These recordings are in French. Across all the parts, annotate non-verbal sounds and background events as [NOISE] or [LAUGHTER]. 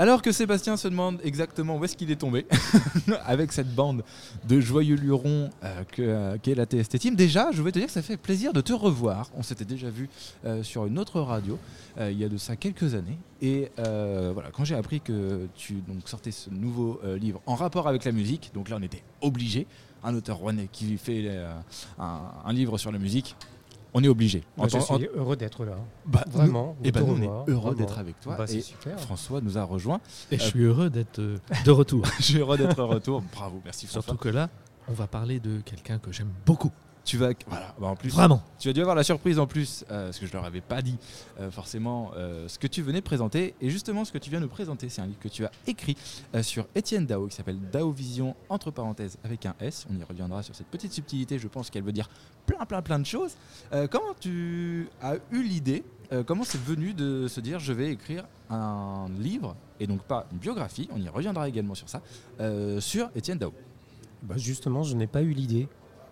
Alors que Sébastien se demande exactement où est-ce qu'il est tombé [LAUGHS] avec cette bande de joyeux lurons euh, euh, qu'est la TST Team, déjà, je vais te dire que ça fait plaisir de te revoir. On s'était déjà vu euh, sur une autre radio il y a de ça quelques années. Et voilà, quand j'ai appris que tu donc, sortais ce nouveau livre en rapport avec la musique, donc là on était obligé, un auteur rouennais qui fait un livre sur la musique, on est obligé. Moi, je suis heureux d'être là. Bah, Vraiment. Et ben de nous, on est heureux d'être avec toi. Bah, et super. François nous a rejoint. Et je suis heureux d'être euh, de retour. [LAUGHS] je suis heureux d'être de retour. Bravo, merci François. Surtout que là, on va parler de quelqu'un que j'aime beaucoup. Tu vas, voilà, bah, en plus, Vraiment. tu as dû avoir la surprise en plus, euh, parce que je leur avais pas dit euh, forcément euh, ce que tu venais présenter. Et justement, ce que tu viens nous présenter, c'est un livre que tu as écrit euh, sur Étienne Dao, qui s'appelle Dao Vision, entre parenthèses, avec un S. On y reviendra sur cette petite subtilité, je pense qu'elle veut dire plein, plein, plein de choses. Euh, comment tu as eu l'idée euh, Comment c'est venu de se dire je vais écrire un livre, et donc pas une biographie, on y reviendra également sur ça, euh, sur Étienne Dao? Bah, justement, je n'ai pas eu l'idée.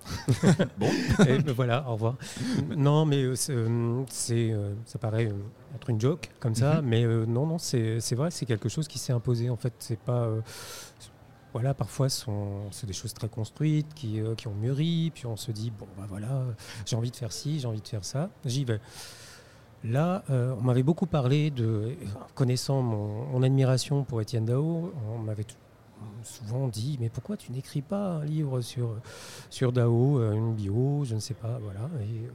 [LAUGHS] Bon. Et ben voilà, au revoir. non, mais euh, c'est, euh, euh, ça paraît être une joke comme ça, Mhm. mais non, non, c'est vrai, c'est quelque chose qui s'est imposé. En fait, c'est pas. voilà, parfois, c'est des choses très construites qui, qui ont mûri, puis on se dit, bon, bah voilà, j'ai envie de faire ci, j'ai envie de faire ça, j'y vais. Là, euh, on m'avait beaucoup parlé de, connaissant mon, mon admiration pour Étienne Dao, on m'avait souvent dit, mais pourquoi tu n'écris pas un livre sur, sur Dao, euh, une bio, je ne sais pas, voilà. Euh,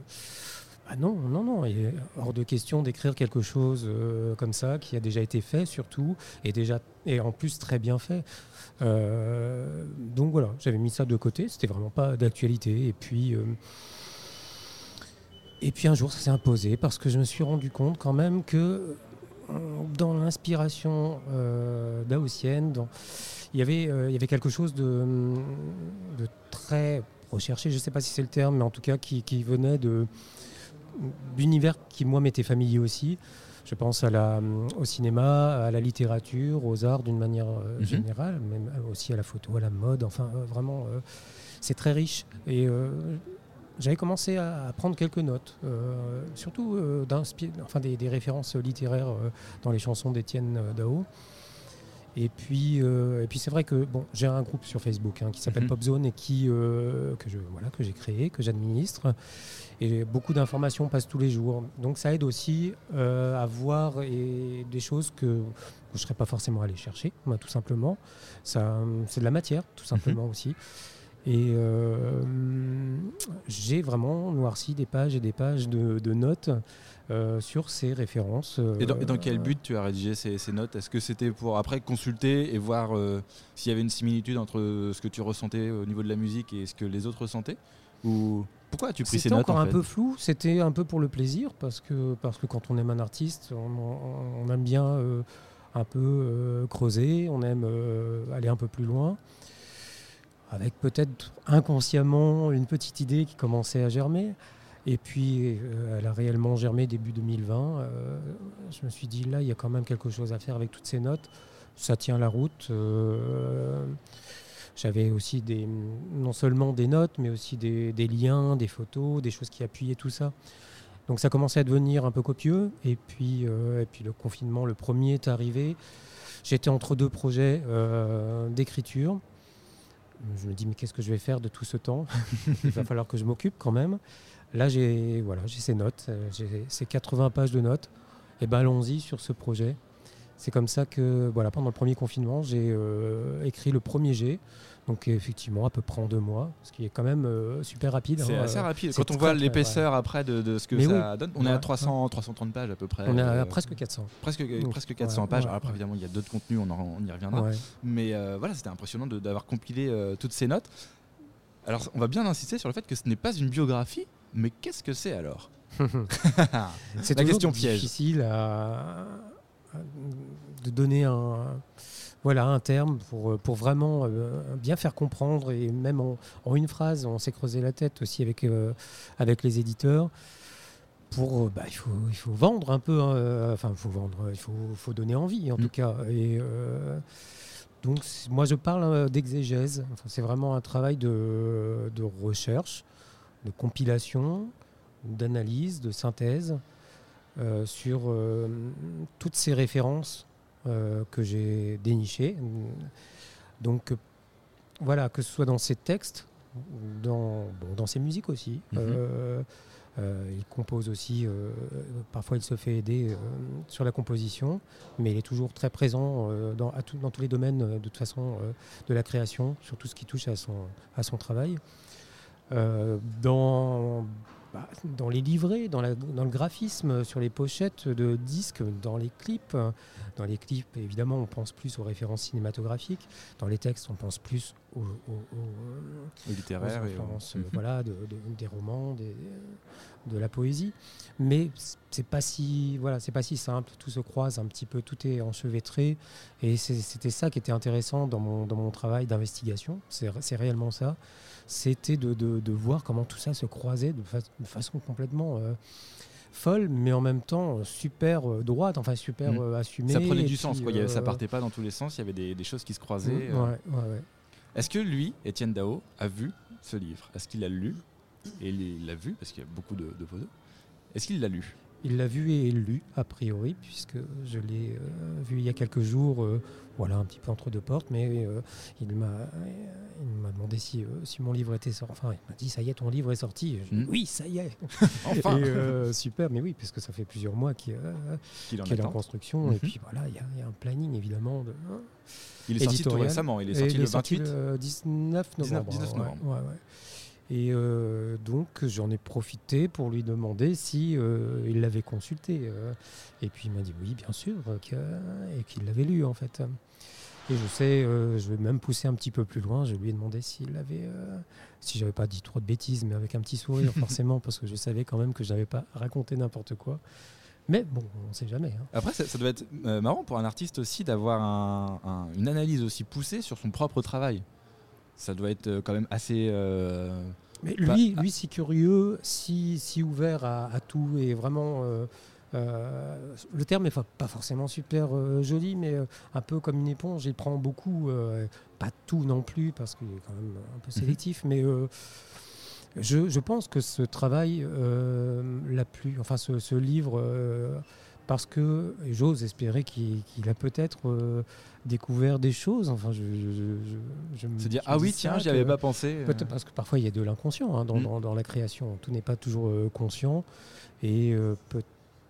ah non, non, non, il est hors de question d'écrire quelque chose euh, comme ça, qui a déjà été fait surtout, et, déjà, et en plus très bien fait. Euh, donc voilà, j'avais mis ça de côté, c'était vraiment pas d'actualité. Et puis, euh, et puis un jour, ça s'est imposé parce que je me suis rendu compte quand même que euh, dans l'inspiration euh, daotienne, dans- il, y avait, euh, il y avait quelque chose de, de très recherché, je ne sais pas si c'est le terme, mais en tout cas qui, qui venait de d'univers qui moi m'était familier aussi. Je pense à la, au cinéma, à la littérature, aux arts d'une manière euh, Mhm. générale, même aussi à la photo, à la mode. Enfin, euh, vraiment, euh, c'est très riche. Et euh, j'avais commencé à, prendre quelques notes, euh, surtout euh, enfin, des, des références littéraires euh, dans les chansons d'Étienne euh, Dao. Et puis, euh, et puis c'est vrai que bon, j'ai un groupe sur Facebook hein, qui s'appelle Mhm. Popzone et qui euh, que je voilà que j'ai créé, que j'administre. Et beaucoup d'informations passent tous les jours. Donc ça aide aussi euh, à voir et des choses que, que je ne serais pas forcément allé chercher, bah, tout simplement. Ça, c'est de la matière, tout simplement aussi. Et euh, j'ai vraiment noirci des pages et des pages de, de notes euh, sur ces références. Et dans, et dans euh, quel but tu as rédigé ces, ces notes? Est-ce que c'était pour après consulter et voir euh, s'il y avait une similitude entre ce que tu ressentais au niveau de la musique et ce que les autres ressentaient? Ou pourquoi as-tu pris ces C'était notes encore en un peu flou, c'était un peu pour le plaisir, parce que, parce que quand on aime un artiste, on, aime bien euh, un peu euh, creuser, on aime euh, aller un peu plus loin, avec peut-être inconsciemment une petite idée qui commençait à germer. Et puis, euh, elle a réellement germé début 2020. Euh, je me suis dit, là, il y a quand même quelque chose à faire avec toutes ces notes. Ça tient la route. euh, j'avais aussi non seulement des notes, mais aussi des, des liens, des photos, des choses qui appuyaient tout ça. Donc ça commençait à devenir un peu copieux. Et puis, et puis le confinement, le premier est arrivé. J'étais entre deux projets d'écriture. Je me dis, mais qu'est-ce que je vais faire de tout ce temps? Il va falloir que je m'occupe quand même. Là, j'ai j'ai ces notes, euh, j'ai ces 80 pages de notes. Et ben allons-y sur ce projet. C'est comme ça que, voilà, pendant le premier confinement, j'ai euh, écrit le premier G. Donc effectivement, à peu près en deux mois, ce qui est quand même euh, super rapide. C'est hein, assez euh, rapide. Quand on voit l'épaisseur après de, de ce que Mais ça donne, on est à Ouais. 300, 330 pages à peu près. On est à euh, presque 400. presque, Donc, presque 400 ouais, pages. ouais, Alors après, ouais. évidemment, il y a d'autres contenus, on, en- on y reviendra. Ouais. Mais euh, voilà, c'était impressionnant d'avoir compilé toutes ces notes. Alors, on va bien insister sur le fait que ce n'est pas une biographie, mais qu'est-ce que c'est alors [LAUGHS] C'est La question piège. difficile à, à- de donner un, voilà, un terme pour, pour vraiment euh, bien faire comprendre. Et même en, en une phrase, on s'est creusé la tête aussi avec, euh, avec les éditeurs. Pour, euh, bah, il, faut, il faut vendre un peu, hein, euh, enfin, il faut vendre, il faut, faut donner envie en Mm. tout cas. Et, euh, donc, moi, je parle euh, d'exégèse. Enfin, c'est vraiment un travail de, de recherche, de compilation, d'analyse, de synthèse euh, sur euh, toutes ces références euh, que j'ai dénichés. Donc euh, voilà, que ce soit dans ses textes, dans, bon, dans ses musiques aussi. Mhm. Euh, euh, il compose aussi, euh, parfois il se fait aider euh, sur la composition, mais il est toujours très présent euh, dans, à tout- dans tous les domaines euh, de toute façon euh, de la création, sur tout ce qui touche à son, à son travail. Euh, dans, bah, dans les livrets, dans, dans le graphisme, sur les pochettes de disques, dans les clips. Dans les clips, évidemment, on pense plus aux références cinématographiques. Dans les textes, on pense plus aux, aux- aux- Au littéraire. aux et au- euh, Mhm. voilà, de- de- des romans, des- de la poésie. Mais c'est pas si voilà, c'est pas si simple. Tout se croise un petit peu, tout est enchevêtré. Et c'était ça qui était intéressant dans mon, dans mon travail d'investigation. C'est réellement ça. C'était de, de- de voir comment tout ça se croisait de, fa- de façon complètement euh, folle, mais en même temps euh, super euh, droite, enfin super euh, assumée. Ça prenait du sens, quoi. Avait- ça euh, partait pas dans tous les sens, il y avait des, des choses qui se croisaient. ouais, euh. ouais, ouais. Est-ce que lui, Étienne Dao, a vu ce livre? Est-ce qu'il l'a lu? Et il l'a vu, parce qu'il y a beaucoup de, de photos. Est-ce qu'il l'a lu? Il l'a vu et lu, a priori, puisque je l'ai euh, vu il y a quelques jours, euh, voilà, un petit peu entre deux portes, mais euh, il m'a il m'a demandé si, euh, si mon livre était sorti. Enfin, il m'a dit, ça y est, ton livre est sorti. Je Mm. Oui, ça y est. [LAUGHS] Enfin Et, super, mais oui, parce que ça fait plusieurs mois qu'il est en construction. Et puis voilà, il y, a- il y a un planning, évidemment. De, Il est sorti tout récemment, il est sorti il le est sorti 28. le 19 novembre. 19 ouais, novembre. ouais, ouais. Et euh, donc j'en ai profité pour lui demander si euh, il l'avait consulté. euh. et puis il m'a dit oui, bien sûr, que- et qu'il l'avait lu en fait. Et je sais, euh, je vais même pousser un petit peu plus loin. Je lui ai demandé s'il l'avait, euh, si j'avais pas dit trop de bêtises, mais avec un petit sourire [LAUGHS] forcément, parce que je savais quand même que je n'avais pas raconté n'importe quoi. Mais bon, on ne sait jamais. hein. Après, ça, ça doit être euh, marrant pour un artiste aussi d'avoir un- un- une analyse aussi poussée sur son propre travail. Ça doit être euh, quand même assez. euh, Mais lui, lui si curieux, si, si ouvert à, à tout et vraiment. euh, le terme n'est pas forcément super euh, joli, mais euh, un peu comme une éponge. Il prend beaucoup, pas tout non plus, parce qu'il est quand même un peu sélectif, mais je, je pense que ce travail l'a plu, enfin ce, ce livre, parce que j'ose espérer qu'il a peut-être euh, découvert des choses. Enfin, je, je, je- je dire ah oui tiens j'y avais pas pensé. euh. Parce que parfois il y a de l'inconscient hein, dans, Mm. dans- dans la création. Tout n'est pas toujours euh, conscient. Et euh, peut-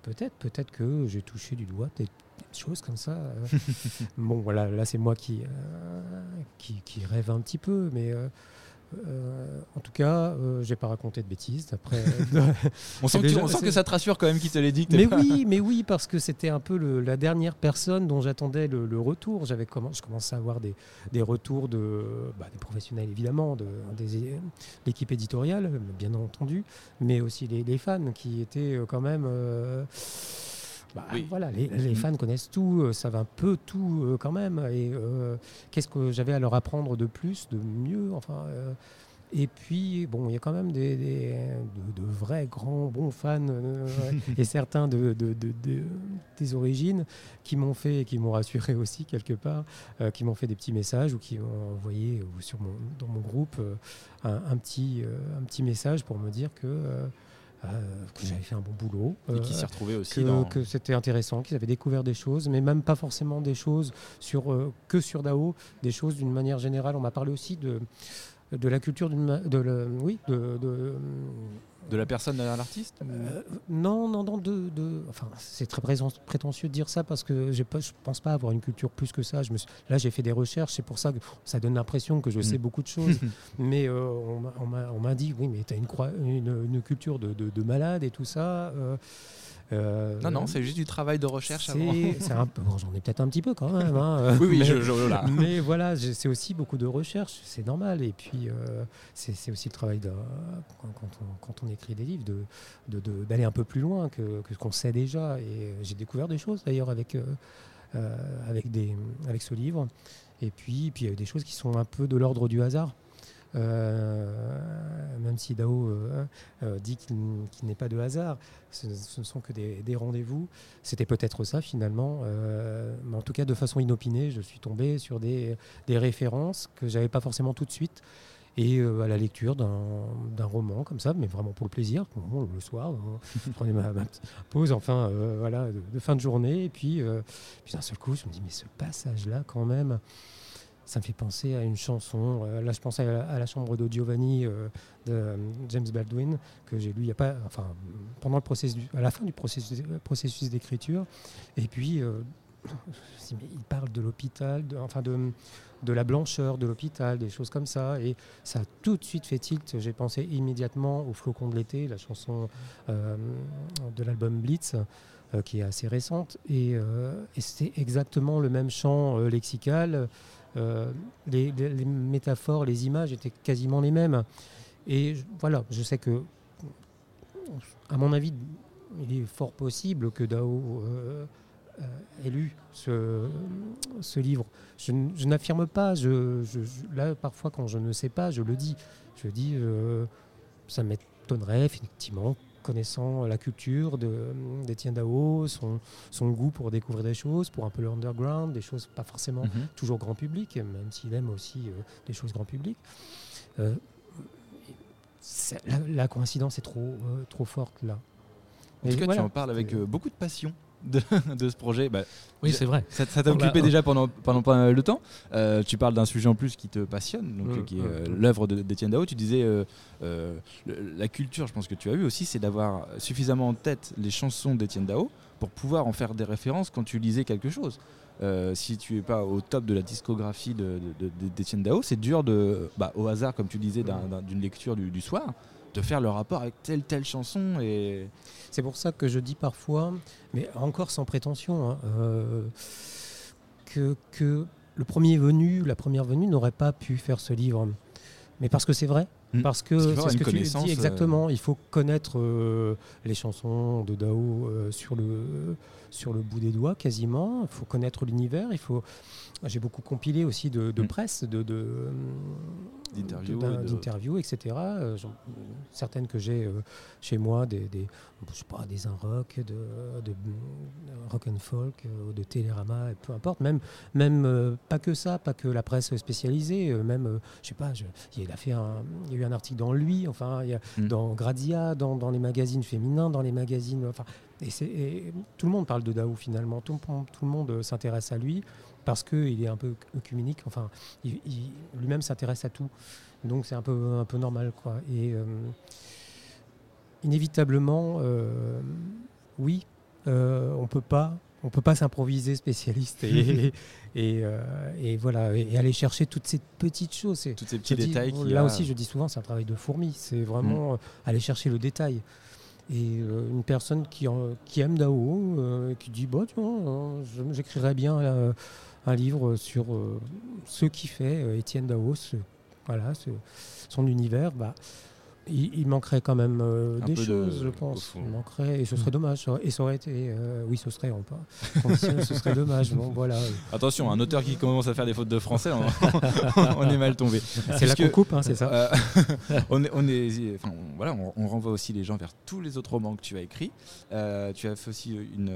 peut-être, peut-être que j'ai touché du doigt des, des choses comme ça. [LAUGHS] bon, voilà, là c'est moi qui, qui, qui rêve un petit peu, mais. Euh, euh, en tout cas, euh, j'ai pas raconté de bêtises. Après, [LAUGHS] on sent, [LAUGHS] que, déjà- on sent que ça te rassure quand même qu'il te l'ait dit. que mais pas- oui, mais oui, parce que c'était un peu le- la dernière personne dont j'attendais le, le retour. J'avais je commençais à avoir des, des retours de bah, des professionnels évidemment, de des- l'équipe éditoriale bien entendu, mais aussi les, les fans qui étaient euh, quand même. euh, bah, Oui. Voilà, les, les fans connaissent tout, euh, savent un peu tout euh, quand même. Et euh, qu'est-ce que j'avais à leur apprendre de plus, de mieux, enfin. et puis, bon, il y a quand même des, des- de, de vrais grands bons fans [LAUGHS] et certains de, de- de- de- des origines qui m'ont fait, qui m'ont rassuré aussi quelque part, qui m'ont fait des petits messages ou qui m'ont envoyé ou sur mon, dans mon groupe un, un petit, un petit message pour me dire que, que j'avais fait un bon boulot. Et qui euh, s'y retrouvait aussi que, dans. que c'était intéressant, qu'ils avaient découvert des choses, mais même pas forcément des choses sur, euh, que sur Dao, des choses d'une manière générale. On m'a parlé aussi de, de la culture, d'une de, le- oui, de, de, De la personne derrière l'artiste euh, non, non, non, de, de- enfin, c'est très prétentieux de dire ça parce que pas, je pense pas avoir une culture plus que ça. Je me suis- là, j'ai fait des recherches, c'est pour ça que ça donne l'impression que je sais Mm. beaucoup de choses. [LAUGHS] mais euh, on m'a- on m'a- dit, oui, mais tu as une, croi- une, une culture de, de- de malade et tout ça. euh, euh, Non, non, c'est juste du travail de recherche avant. [LAUGHS] bon, j'en ai peut-être un petit peu quand même. hein, [LAUGHS] Oui, oui, mais- je, je- voilà. [LAUGHS] mais voilà, c'est aussi beaucoup de recherche, c'est normal. Et puis, euh, c'est aussi le travail de, quand, on, quand on écrit des livres, d'aller de, de- d'aller un peu plus loin que, que ce qu'on sait déjà. Et euh, j'ai découvert des choses d'ailleurs avec, euh, avec, des, avec ce livre. Et puis, puis il y a eu des choses qui sont un peu de l'ordre du hasard. Euh, même si Dao euh, euh, dit qu'il n'est pas de hasard, ce, ne sont que des, rendez-vous. C'était peut-être ça finalement, mais en tout cas de façon inopinée, je suis tombé sur des, références que j'avais pas forcément tout de suite. et à la lecture d'un roman comme ça, mais vraiment pour le plaisir. Le soir, euh, je prenais ma, ma pause, enfin de, fin de journée, et puis d'un seul coup, je me dis mais ce passage-là quand même. Ça me fait penser à une chanson. euh, là, je pensais à la, chambre de Giovanni euh, de euh, James Baldwin que j'ai lu il y a pas, enfin pendant le processus, à la fin du processus, d'écriture. Et puis, [COUGHS] il parle de l'hôpital, de- enfin de, de la blancheur de l'hôpital, des choses comme ça. Et ça a tout de suite fait tilt. J'ai pensé immédiatement au Flocon de l'été, la chanson de l'album Blitz, qui est assez récente. Et, euh, et c'était exactement le même champ lexical. Euh, les, métaphores, les images étaient quasiment les mêmes. Et voilà, je sais que, à mon avis, il est fort possible que Dao euh, euh, ait lu ce, livre. Je, n'affirme pas, là parfois quand je ne sais pas, je le dis. Je dis, ça m'étonnerait effectivement, connaissant la culture de- d'Étienne Dao, son, son goût pour découvrir des choses, pour un peu le underground, des choses pas forcément Mhm. toujours grand public, même s'il aime aussi euh, des choses grand public. Euh, la, la coïncidence est trop, euh, trop forte là. En tout cas, voilà. tu en parles avec euh, beaucoup de passion de, [LAUGHS] de ce projet. Bah, Oui, c'est vrai. ça t'a occupé déjà pendant, pendant pas mal de temps. Euh, tu parles d'un sujet en plus qui te passionne, donc, Mm, euh, qui est euh, l'œuvre de- d'Étienne Dao. Tu disais, euh, euh, la culture, je pense que tu as eu aussi, c'est d'avoir suffisamment en tête les chansons d'Étienne Dao pour pouvoir en faire des références quand tu lisais quelque chose. Euh, si tu es pas au top de la discographie de- de- de- d'Étienne Dao, c'est dur de, bah, au hasard, comme tu disais, d'un- d'un- d'une lecture du, du soir, de faire le rapport avec telle telle chanson et C'est pour ça que je dis parfois, mais encore sans prétention, hein, euh, que, que le premier venu, la première venue n'aurait pas pu faire ce livre. Mais parce que c'est vrai. Mm. Parce que c'est ce une que tu connaissance, dis euh, exactement. Il faut connaître euh, les chansons de Dao euh, sur, le, sur le bout des doigts quasiment. Il faut connaître l'univers. Il faut. J'ai beaucoup compilé aussi de, de Mm. presse, de, de, D'interviews etc. Euh, certaines que j'ai euh, chez moi, des, des, je sais pas, des un rock, de, de, de rock and folk, euh, de Télérama, peu importe. Même, même euh, pas que ça, pas que la presse spécialisée, euh, même, euh, je sais pas, je- il a fait un, il y a eu un article dans lui, enfin, il y a, Mm. dans Grazia, dans, dans les magazines féminins, dans les magazines, enfin, et, et tout le monde parle de Dao finalement, tout, le monde- tout le monde euh, s'intéresse à lui parce qu'il est un peu œcuménique, enfin, il- il- lui-même s'intéresse à tout. Donc c'est un peu, un peu normal. Quoi. Et euh, inévitablement, euh, oui, euh, on peut pas. On peut pas s'improviser spécialiste et, [LAUGHS] et, euh, et voilà et aller chercher toutes ces petites choses. Tous ces petits dis- détails là a. aussi, je dis souvent, c'est un travail de fourmi. C'est vraiment euh, aller chercher le détail. Et euh, une personne qui, en- qui aime Dao, euh, qui dit bah, tiens, euh, je- j'écrirais bien un livre sur ce qui fait Étienne Dao, ce- voilà, ce- son univers, bah, il, il manquerait quand même euh, des de- choses, je pense. Il manquerait, et ce serait dommage. ça- Et ça aurait été, euh, oui, ce serait, on condition, [LAUGHS] ce serait dommage. Bon, voilà, Attention, un auteur qui commence à faire des fautes de français, on, [LAUGHS] [LAUGHS] on est mal tombé. c'est là qu'on coupe, hein, c'est ça. Euh, on est, on est, enfin, on- voilà, on, renvoie aussi les gens vers tous les autres romans que tu as écrits. Tu as fait aussi une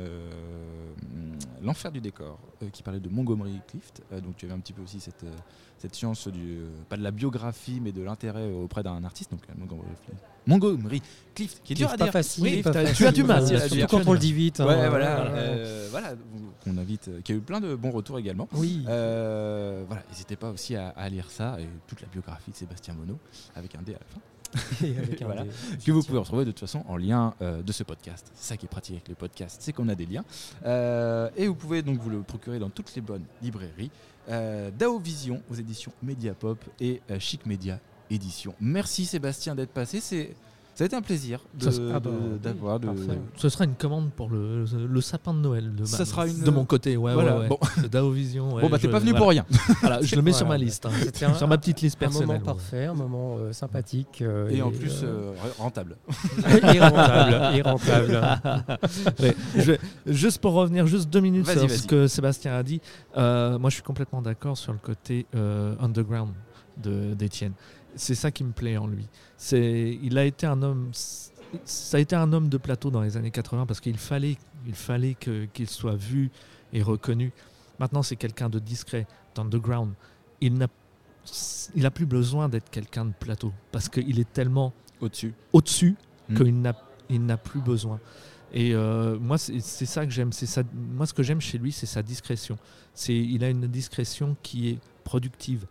l'enfer du décor, qui parlait de Montgomery Clift. Donc tu avais un petit peu aussi cette cette science du euh, pas de la biographie, mais de l'intérêt auprès d'un artiste. Donc euh, Montgomery Clift, Montgomery Clift, qui est dur à pas dire. facile. Oui, pas tu as du mal, surtout quand on le dit vite. hein, Ouais, voilà, euh, euh, voilà, qu'on invite, euh, qui a eu plein de bons retours également. Oui. Euh, voilà, n'hésitez pas aussi à, à lire ça et toute la biographie de Sébastien Monod avec un D à la fin. [LAUGHS] Voilà. que vous pouvez retrouver de toute façon en lien euh, de ce podcast. C'est ça qui est pratique avec les podcasts, c'est qu'on a des liens. Euh, et vous pouvez donc vous le procurer dans toutes les bonnes librairies. Euh, Dao Vision aux éditions Mediapop et euh, Chic Media Édition. Merci Sébastien d'être passé. C'est ça a été un plaisir ah bah, oui, d'avoir de, parfait. Ce sera une commande pour le, le sapin de Noël de, Ça ma- sera une- de mon côté. Ouais, Voilà, ouais, ouais. bon. De Dao Vision. ouais, Bon bah t'es pas venu voilà. pour rien. [LAUGHS] Voilà, je le mets sur ma liste. hein. Un- sur ma petite liste un personnelle. moment ouais. parfait, un moment euh, sympathique. euh, Et en plus euh, euh, rentable. [LAUGHS] et rentable. [LAUGHS] et rentable. Ouais, je vais- juste pour revenir juste deux minutes sur ce que Sébastien a dit, euh, moi je suis complètement d'accord sur le côté euh, underground de- d'Étienne. C'est ça qui me plaît en lui. C'est, il a été un homme, ça a été un homme de plateau dans les années 80 parce qu'il fallait, il fallait que- qu'il soit vu et reconnu. Maintenant c'est quelqu'un de discret, d'underground. Il n'a il n'a plus besoin d'être quelqu'un de plateau parce qu'il est tellement Au-dessus. au-dessus Mm. qu'il n'a il n'a plus besoin. Et euh, moi, c'est c'est ça que j'aime. C'est ça. Moi, ce que j'aime chez lui, c'est sa discrétion. C'est il a une discrétion qui est productive,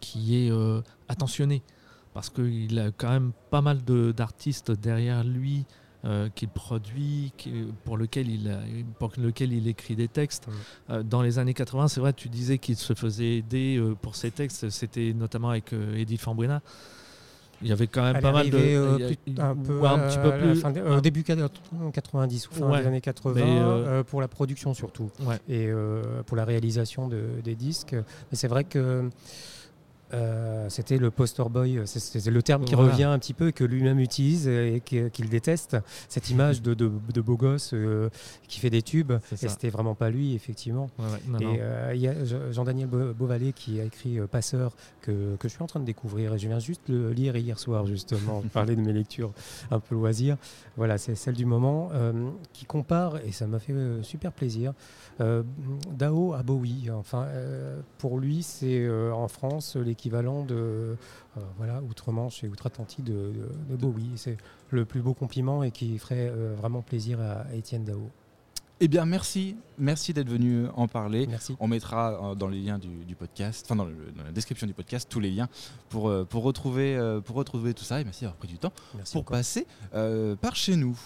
qui est euh, attentionnée, parce qu'il a quand même pas mal de- d'artistes derrière lui. euh, qu'il produit, qui- pour lequel, il a- pour lequel il écrit des textes. Euh, dans les années 80, c'est vrai, tu disais qu'il se faisait aider euh, pour ses textes, c'était notamment avec Edith Fambrina. Il y avait quand même Elle pas mal de. plus- un peu, ou un petit peu plus. fin début 90 ou fin Ouais, des années 80 mais, euh, euh, pour la production surtout Ouais. et pour la réalisation de- des disques. Mais c'est vrai que euh, c'était le poster boy, c'est- c'est le terme qui Voilà. revient un petit peu que lui-même utilise et qu'il déteste. Cette [LAUGHS] image de, de- de beau gosse euh, qui fait des tubes. Et c'était vraiment pas lui, effectivement. Ouais, ouais, non, non. Et euh, il y a Je- Jean-Daniel Beau- Beauvalet qui a écrit euh, Passeur, que, que je suis en train de découvrir. Et je viens juste le lire hier soir, justement, [LAUGHS] parler de mes lectures un peu loisirs. Voilà, c'est celle du moment, euh, qui compare, et ça m'a fait euh, super plaisir, euh, Dao à Bowie. Enfin, euh, pour lui, c'est euh, en France l'équivalent de euh, voilà, Outre-Manche et Outre-Atlantique de, de- de Bowie. C'est le plus beau compliment et qui ferait euh, vraiment plaisir à, à Étienne Dao. Eh bien, merci. Merci d'être venu en parler. Merci. On mettra euh, dans les liens du, du podcast, enfin dans, le- dans la description du podcast, tous les liens pour, pour, retrouver, pour retrouver tout ça. Et merci d'avoir pris du temps Merci pour encore. passer euh, par chez nous.